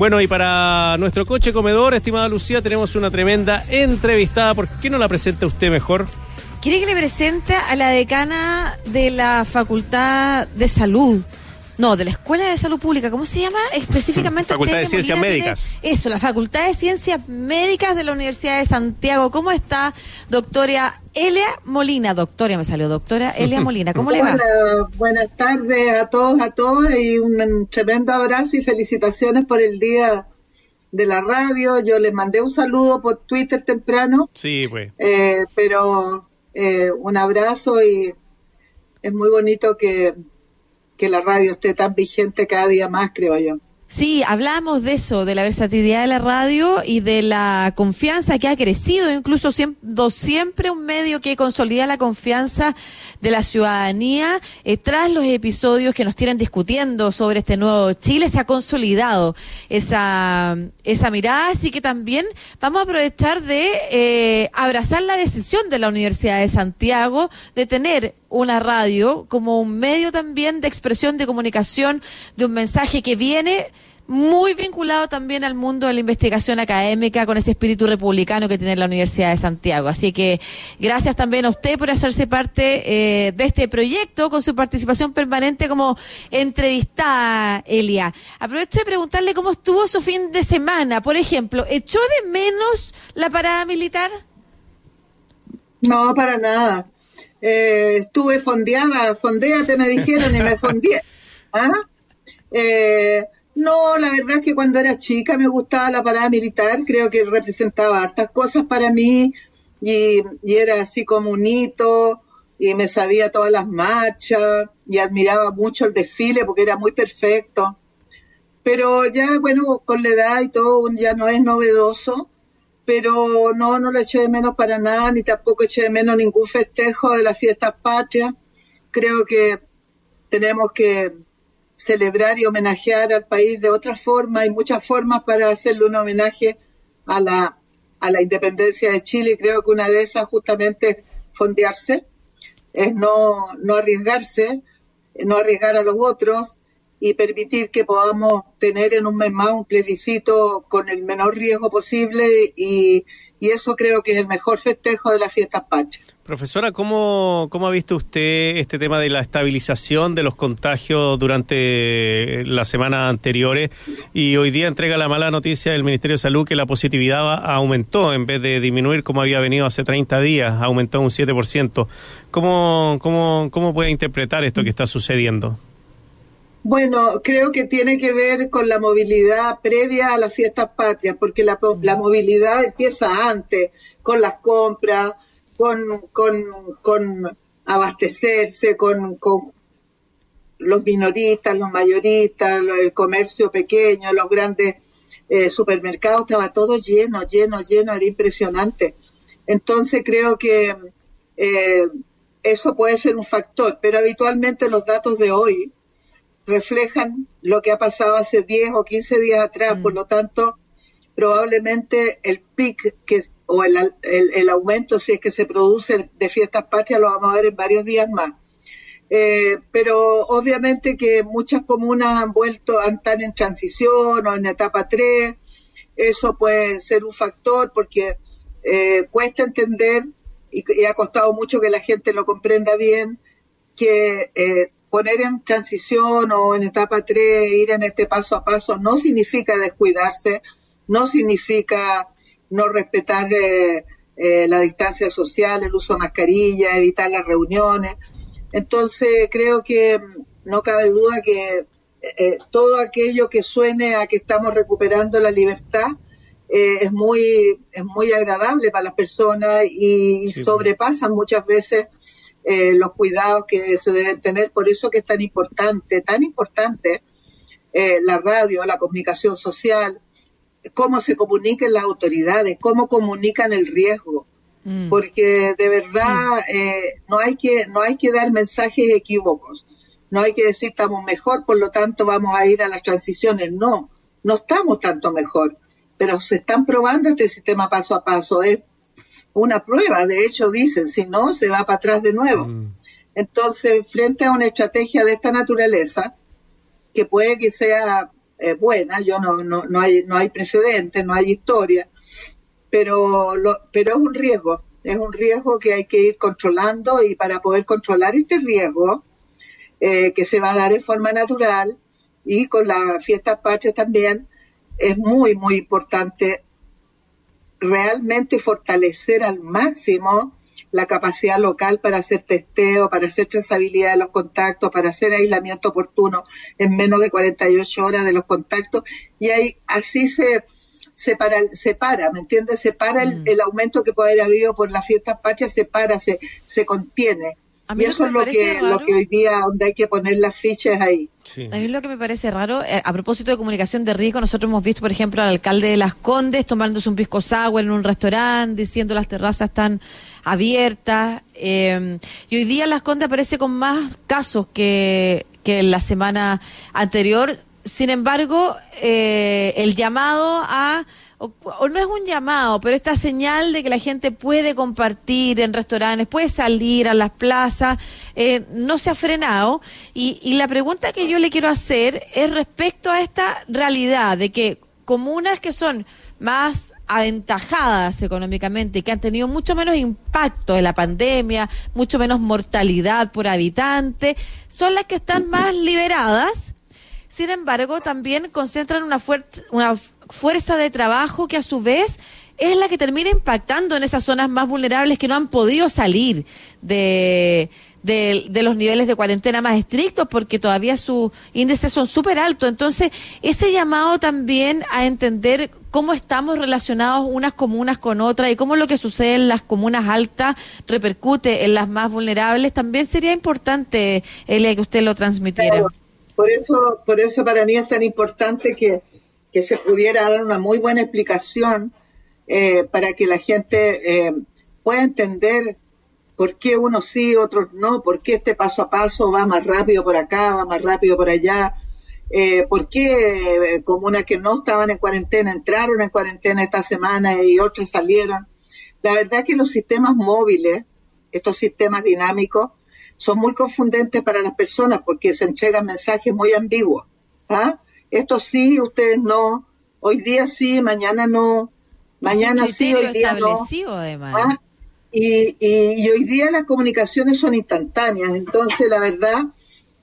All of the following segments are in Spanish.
Bueno, y para nuestro coche comedor, estimada Lucía, tenemos una tremenda entrevistada. ¿Por qué no la presenta usted mejor? Quiere que le presente a la decana de la Facultad de Salud. No, de la Escuela de Salud Pública. ¿Cómo se llama específicamente? Facultad de Ciencias Molina Médicas. tiene- Eso, la Facultad de Ciencias Médicas de la Universidad de Santiago. ¿Cómo está, doctora Elia Molina? Doctora, me salió, doctora Elia Molina. ¿Cómo le va? Hola, buenas tardes a todos, a todas y un tremendo abrazo y felicitaciones por el día de la radio. Yo les mandé un saludo por Twitter temprano, Sí, pues. eh, pero eh, un abrazo y es muy bonito que, que la radio esté tan vigente cada día más, creo yo. Sí, hablamos de eso, de la versatilidad de la radio y de la confianza que ha crecido, incluso siendo siempre un medio que consolida la confianza de la ciudadanía. Eh, tras los episodios que nos tienen discutiendo sobre este nuevo Chile, se ha consolidado esa, esa mirada, así que también vamos a aprovechar de eh, abrazar la decisión de la Universidad de Santiago de tener una radio como un medio también de expresión, de comunicación, de un mensaje que viene muy vinculado también al mundo de la investigación académica con ese espíritu republicano que tiene la Universidad de Santiago. Así que gracias también a usted por hacerse parte eh, de este proyecto con su participación permanente como entrevistada, Elia. Aprovecho de preguntarle cómo estuvo su fin de semana. Por ejemplo, ¿echó de menos la parada militar? No, para nada. Eh, estuve fondeada, fondéate me dijeron y me fondeé. ¿Ah? Eh, no, la verdad es que cuando era chica me gustaba la parada militar, creo que representaba hartas cosas para mí y, y era así como un hito y me sabía todas las marchas y admiraba mucho el desfile porque era muy perfecto. Pero ya, bueno, con la edad y todo ya no es novedoso pero no, no lo eché de menos para nada, ni tampoco eché de menos ningún festejo de las fiestas patrias. Creo que tenemos que celebrar y homenajear al país de otra forma, hay muchas formas para hacerle un homenaje a la, a la independencia de Chile y creo que una de esas justamente es fondearse, es no, no arriesgarse, no arriesgar a los otros y permitir que podamos tener en un mes más un plebiscito con el menor riesgo posible y, y eso creo que es el mejor festejo de las fiestas patrias. Profesora, ¿cómo, ¿cómo ha visto usted este tema de la estabilización de los contagios durante las semanas anteriores? Y hoy día entrega la mala noticia del Ministerio de Salud que la positividad aumentó en vez de disminuir como había venido hace 30 días, aumentó un 7%. ¿Cómo, cómo, cómo puede interpretar esto que está sucediendo? Bueno, creo que tiene que ver con la movilidad previa a las fiestas patrias, porque la, la movilidad empieza antes, con las compras, con, con, con abastecerse, con, con los minoristas, los mayoristas, el comercio pequeño, los grandes eh, supermercados, estaba todo lleno, lleno, lleno, era impresionante. Entonces creo que eh, eso puede ser un factor, pero habitualmente los datos de hoy reflejan lo que ha pasado hace 10 o 15 días atrás, mm. por lo tanto, probablemente el pic que, o el, el, el, aumento, si es que se produce de fiestas patrias, lo vamos a ver en varios días más. Eh, pero obviamente que muchas comunas han vuelto, están en transición o en etapa 3, eso puede ser un factor porque eh, cuesta entender y, y, ha costado mucho que la gente lo comprenda bien, que eh, poner en transición o en etapa 3, ir en este paso a paso, no significa descuidarse, no significa no respetar eh, eh, la distancia social, el uso de mascarilla, evitar las reuniones. Entonces creo que no cabe duda que eh, todo aquello que suene a que estamos recuperando la libertad es muy es muy agradable para las personas y sí, sobrepasan muchas veces eh, los cuidados que se deben tener. Por eso que es tan importante, tan importante eh, la radio, la comunicación social, cómo se comunican las autoridades, cómo comunican el riesgo. Mm. Porque de verdad sí. eh, no hay que no hay que dar mensajes equívocos. No hay que decir estamos mejor, por lo tanto vamos a ir a las transiciones. No, no estamos tanto mejor. Pero se están probando este sistema paso a paso. Es una prueba, de hecho dicen, si no, se va para atrás de nuevo. Mm. Entonces, frente a una estrategia de esta naturaleza, que puede que sea eh, buena, yo no, no, no hay, no hay precedentes, no hay historia, pero, lo, pero es un riesgo, es un riesgo que hay que ir controlando y para poder controlar este riesgo, eh, que se va a dar en forma natural y con las fiestas patrias también, es muy, muy importante realmente fortalecer al máximo la capacidad local para hacer testeo, para hacer trazabilidad de los contactos, para hacer aislamiento oportuno en menos de 48 horas de los contactos y ahí así se separa, para, ¿me entiendes? Separa el, mm. el, aumento que puede haber habido por las fiestas patrias, se para, se, se contiene. Y eso es lo que, lo que hoy día donde hay que poner las fichas ahí. A mí lo que me parece raro, eh, a propósito de comunicación de riesgo, nosotros hemos visto, por ejemplo, al alcalde de Las Condes tomándose un pisco sour en un restaurante, diciendo las terrazas están abiertas. Eh, y hoy día Las Condes aparece con más casos que, que la semana anterior. Sin embargo, eh, el llamado a o, no es un llamado, pero esta señal de que la gente puede compartir en restaurantes, puede salir a las plazas, eh, no se ha frenado. Y, y la pregunta que yo le quiero hacer es respecto a esta realidad de que comunas que son más aventajadas económicamente, que han tenido mucho menos impacto en la pandemia, mucho menos mortalidad por habitante, son las que están más liberadas sin embargo, también concentran una, una fuerza de trabajo que a su vez es la que termina impactando en esas zonas más vulnerables que no han podido salir de, los niveles de cuarentena más estrictos porque todavía sus índices son súper altos. Entonces, ese llamado también a entender cómo estamos relacionados unas comunas con otras y cómo lo que sucede en las comunas altas repercute en las más vulnerables, también sería importante, Elia, que usted lo transmitiera. Por eso, por eso para mí es tan importante que, se pudiera dar una muy buena explicación eh, para que la gente eh, pueda entender por qué unos sí, otros no, por qué este paso a paso va más rápido por acá, va más rápido por allá, eh, por qué comunas que no estaban en cuarentena entraron en cuarentena esta semana y otras salieron. La verdad que los sistemas móviles, estos sistemas dinámicos, son muy confundentes para las personas porque se entregan mensajes muy ambiguos. ¿ah? Esto sí, ustedes no, hoy día sí, mañana no, mañana sí, hoy día no. Además. ¿ah? Y, y, hoy día las comunicaciones son instantáneas, entonces la verdad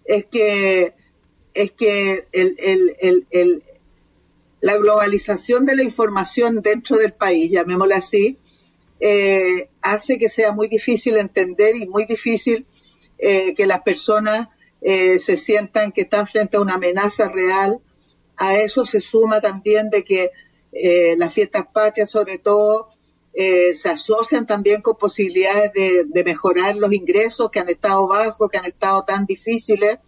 es que es que el, el, el, el, la globalización de la información dentro del país, llamémosla así, eh, hace que sea muy difícil entender y muy difícil eh, que las personas eh, se sientan que están frente a una amenaza real. A eso se suma también de que eh, las fiestas patrias, sobre todo, se asocian también con posibilidades de, mejorar los ingresos que han estado bajos, que han estado tan difíciles.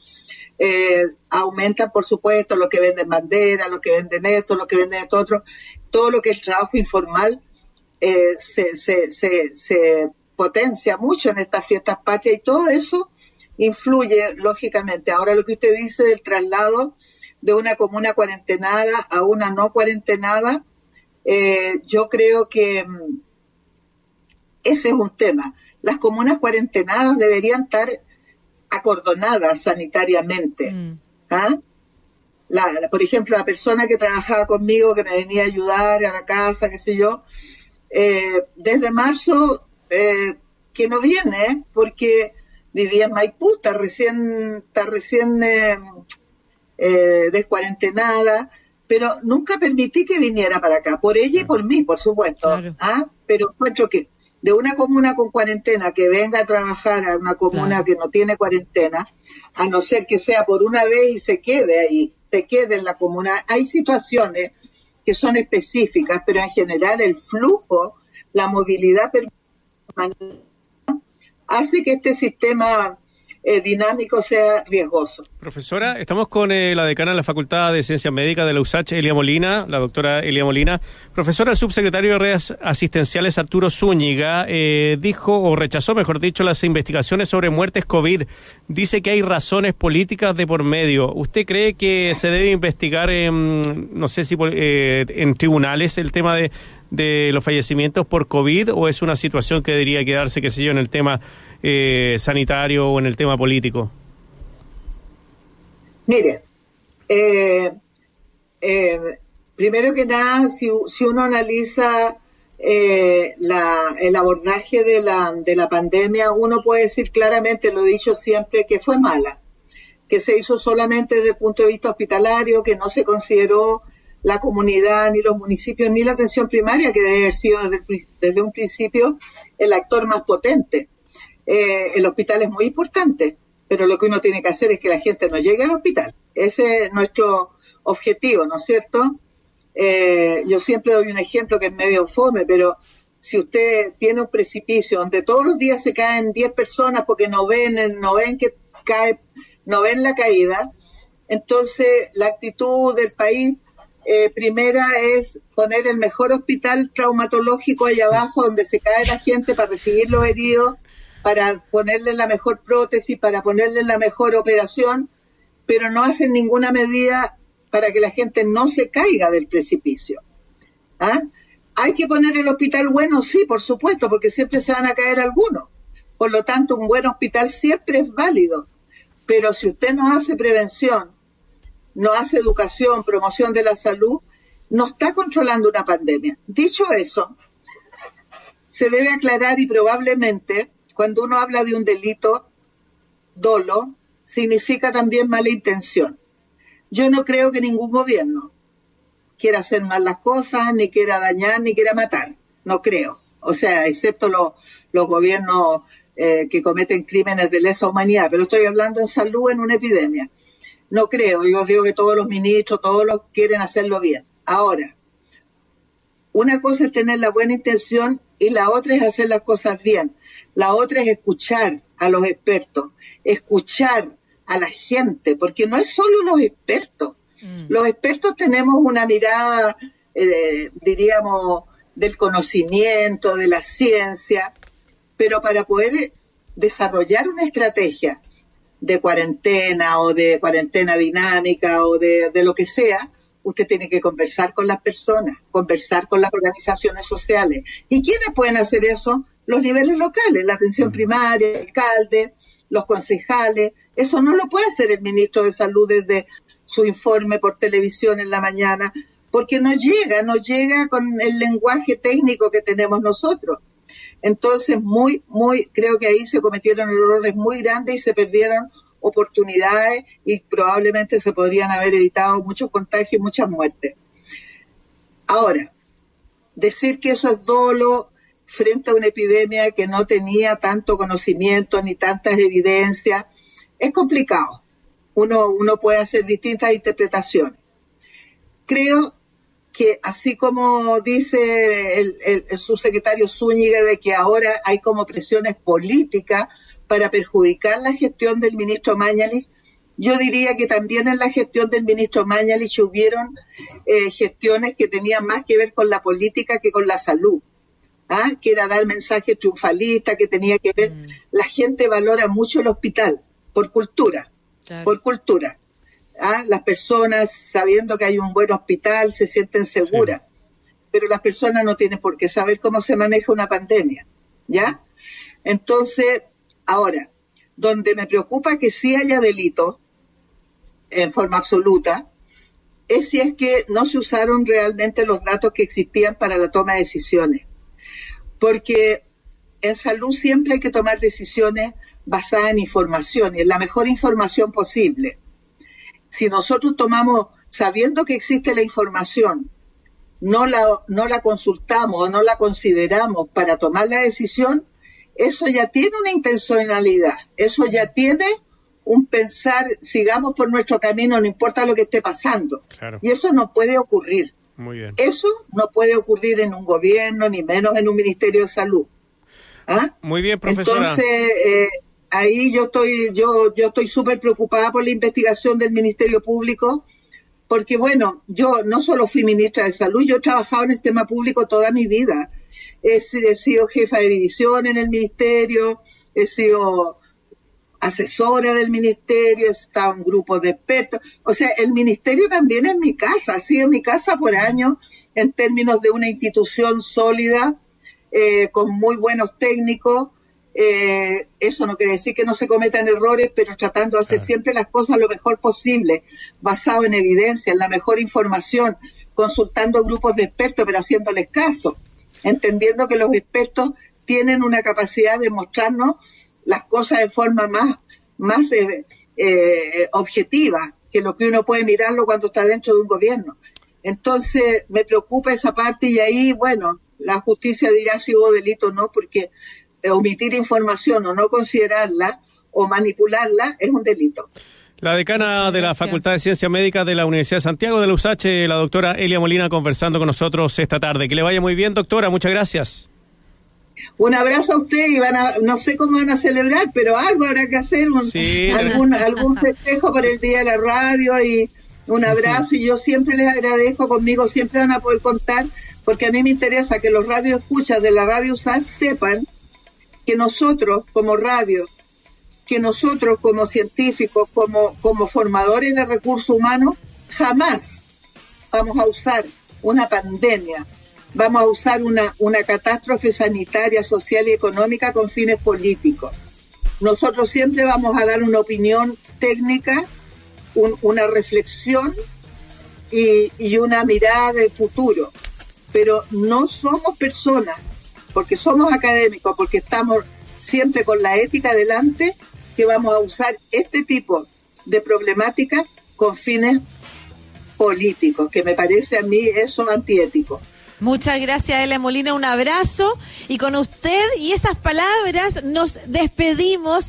aumentan, por supuesto, lo que venden bandera, lo que venden esto, lo que venden esto otro, todo lo que es trabajo informal se, se, se, se potencia mucho en estas fiestas patrias y todo eso influye, lógicamente. Ahora lo que usted dice del traslado de una comuna cuarentenada a una no cuarentenada, eh, yo creo que mm, ese es un tema. Las comunas cuarentenadas deberían estar acordonadas sanitariamente. Mm. ¿ah? por ejemplo, la persona que trabajaba conmigo, que me venía a ayudar a la casa, qué sé yo, eh, desde marzo eh, que no viene porque vivía en Maipú, está recién, está recién eh, eh, descuarentenada, pero nunca permití que viniera para acá, por ella y por mí, por supuesto. ¿ah? Pero encuentro que de una comuna con cuarentena que venga a trabajar a una comuna que no tiene cuarentena, a no ser que sea por una vez y se quede ahí, se quede en la comuna. Hay situaciones que son específicas, pero en general el flujo, la movilidad hace que este sistema eh, dinámico sea riesgoso. Profesora, estamos con eh, la decana de la Facultad de Ciencias Médicas de la USACH, Elia Molina, la doctora Elia Molina. Profesora, el subsecretario de redes asistenciales Arturo Zúñiga eh, dijo, o rechazó, mejor dicho, las investigaciones sobre muertes COVID. Dice que hay razones políticas de por medio. ¿Usted cree que se debe investigar, en, no sé si en tribunales, el tema de de los fallecimientos por COVID o es una situación que debería quedarse, qué sé yo, en el tema eh, sanitario o en el tema político? Mire, eh, eh, primero que nada, si, si uno analiza eh, la, el abordaje de la, de la pandemia, uno puede decir claramente, lo he dicho siempre, que fue mala, que se hizo solamente desde el punto de vista hospitalario, que no se consideró la comunidad, ni los municipios, ni la atención primaria, que debe haber sido desde, desde un principio el actor más potente. Eh, el hospital es muy importante, pero lo que uno tiene que hacer es que la gente no llegue al hospital. Ese es nuestro objetivo, ¿no es cierto? Eh, yo siempre doy un ejemplo que es medio fome, pero si usted tiene un precipicio donde todos los días se caen 10 personas porque no ven, no ven que cae, no ven la caída, entonces la actitud del país eh, primera es poner el mejor hospital traumatológico allá abajo donde se cae la gente para recibir los heridos, para ponerle la mejor prótesis, para ponerle la mejor operación, pero no hacen ninguna medida para que la gente no se caiga del precipicio. ¿Ah? ¿Hay que poner el hospital bueno? Sí, por supuesto, porque siempre se van a caer algunos. Por lo tanto, un buen hospital siempre es válido. Pero si usted no hace prevención, no hace educación, promoción de la salud, no está controlando una pandemia. Dicho eso, se debe aclarar y probablemente cuando uno habla de un delito, dolo, significa también mala intención. Yo no creo que ningún gobierno quiera hacer mal las cosas, ni quiera dañar, ni quiera matar. No creo. O sea, excepto los, gobiernos eh, que cometen crímenes de lesa humanidad. Pero estoy hablando en salud en una epidemia. No creo. Yo digo que todos los ministros, todos los quieren hacerlo bien. Ahora, una cosa es tener la buena intención y la otra es hacer las cosas bien. La otra es escuchar a los expertos, escuchar a la gente, porque no es solo los expertos. Mm. Los expertos tenemos una mirada, eh, diríamos, del conocimiento, de la ciencia, pero para poder desarrollar una estrategia de cuarentena o de cuarentena dinámica o de, de lo que sea, usted tiene que conversar con las personas, conversar con las organizaciones sociales. ¿Y quiénes pueden hacer eso? Los niveles locales, la atención primaria, el alcalde, los concejales, eso no lo puede hacer el ministro de Salud desde su informe por televisión en la mañana, porque no llega, no llega con el lenguaje técnico que tenemos nosotros. Entonces, muy, muy, creo que ahí se cometieron errores muy grandes y se perdieron oportunidades y probablemente se podrían haber evitado muchos contagios y muchas muertes. Ahora, decir que eso es dolo frente a una epidemia que no tenía tanto conocimiento ni tantas evidencias, es complicado. Uno, uno puede hacer distintas interpretaciones. Creo que así como dice el, subsecretario Zúñiga de que ahora hay como presiones políticas para perjudicar la gestión del ministro Mañalich, yo diría que también en la gestión del ministro Mañalich hubieron eh, gestiones que tenían más que ver con la política que con la salud. ¿ah? que era dar mensajes triunfalistas, que tenía que ver, mm. la gente valora mucho el hospital, por cultura, por cultura. ¿Ah? Las personas, sabiendo que hay un buen hospital, se sienten seguras, pero las personas no tienen por qué saber cómo se maneja una pandemia, ¿ya? Entonces, ahora, donde me preocupa que sí haya delito, en forma absoluta, es si es que no se usaron realmente los datos que existían para la toma de decisiones. Porque en salud siempre hay que tomar decisiones basada en información y en la mejor información posible. Si nosotros tomamos, sabiendo que existe la información, no la, no la consultamos o no la consideramos para tomar la decisión, eso ya tiene una intencionalidad, eso ya tiene un pensar, sigamos por nuestro camino, no importa lo que esté pasando. Y eso no puede ocurrir. Eso no puede ocurrir en un gobierno, ni menos en un ministerio de salud. ¿Ah? Muy bien, profesora. Entonces, eh, ahí yo estoy, yo, yo estoy súper preocupada por la investigación del Ministerio Público, porque bueno, yo no solo fui ministra de Salud, yo he trabajado en el tema público toda mi vida. He, sido jefa de división en el ministerio, he sido asesora del ministerio, he estado en grupos de expertos. O sea, el ministerio también es mi casa, ha sido mi casa por años en términos de una institución sólida, eh, con muy buenos técnicos, Eh, eso no quiere decir que no se cometan errores, pero tratando de hacer siempre las cosas lo mejor posible, basado en evidencia, en la mejor información, consultando grupos de expertos, pero haciéndoles caso, entendiendo que los expertos tienen una capacidad de mostrarnos las cosas de forma más, más eh, eh, objetiva que lo que uno puede mirarlo cuando está dentro de un gobierno. Entonces me preocupa esa parte y ahí, bueno, la justicia dirá si hubo delito o no, porque omitir información o no considerarla o manipularla es un delito. La decana de la Facultad de Ciencias Médicas de la Universidad de Santiago de la USACH, la doctora Elia Molina, conversando con nosotros esta tarde. Que le vaya muy bien, doctora. Muchas gracias. Un abrazo a usted y van a, no sé cómo van a celebrar, pero algo habrá que hacer, algún, algún festejo por el Día de la Radio y un abrazo y yo siempre les agradezco, conmigo siempre van a poder contar, porque a mí me interesa que los radioescuchas de la radio USACH sepan que nosotros como radio, que nosotros como científicos, como, como formadores de recursos humanos, jamás vamos a usar una pandemia, vamos a usar una, una catástrofe sanitaria, social y económica con fines políticos. Nosotros siempre vamos a dar una opinión técnica, una reflexión y, y una mirada de futuro, pero no somos personas porque somos académicos, porque estamos siempre con la ética delante, que vamos a usar este tipo de problemática con fines políticos, que me parece a mí eso antiético. Muchas gracias, Elia Molina. Un abrazo. Y con usted y esas palabras nos despedimos.